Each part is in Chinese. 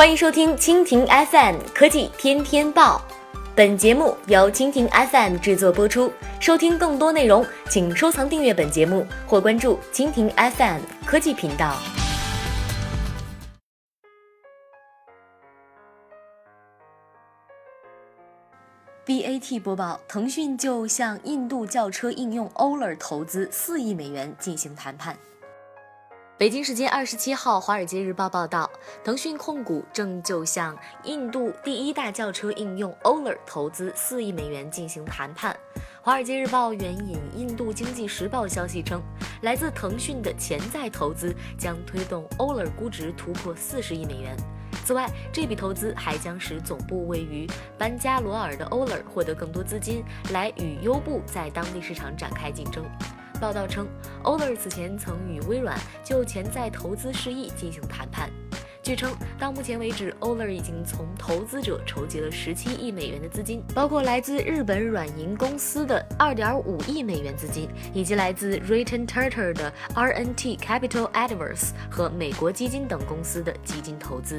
欢迎收听蜻蜓 FM 科技天天报，本节目由蜻蜓 FM 制作播出。收听更多内容，请收藏订阅本节目或关注蜻蜓 FM 科技频道。BAT 播报：腾讯就向印度轿车应用 Ola 投资四亿美元进行谈判。北京时间二十七号，《华尔街日报》报道，腾讯控股正就向印度第一大轿车应用 Ola 投资四亿美元进行谈判。《华尔街日报》援引《印度经济时报》消息称，来自腾讯的潜在投资将推动 Ola 估值突破四十亿美元。此外，这笔投资还将使总部位于班加罗尔的 Ola 获得更多资金，来与优步在当地市场展开竞争。报道称，Oler 此前曾与微软就潜在投资事宜进行谈判。据称，到目前为止，Oler 已经从投资者筹集了十七亿美元的资金，包括来自日本软银公司的二点五亿美元资金，以及来自 Written Turtle 的 RNT Capital Adverse 和美国基金等公司的基金投资。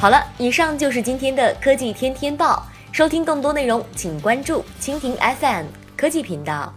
好了，以上就是今天的科技天天报。收听更多内容，请关注蜻蜓 FM 科技频道。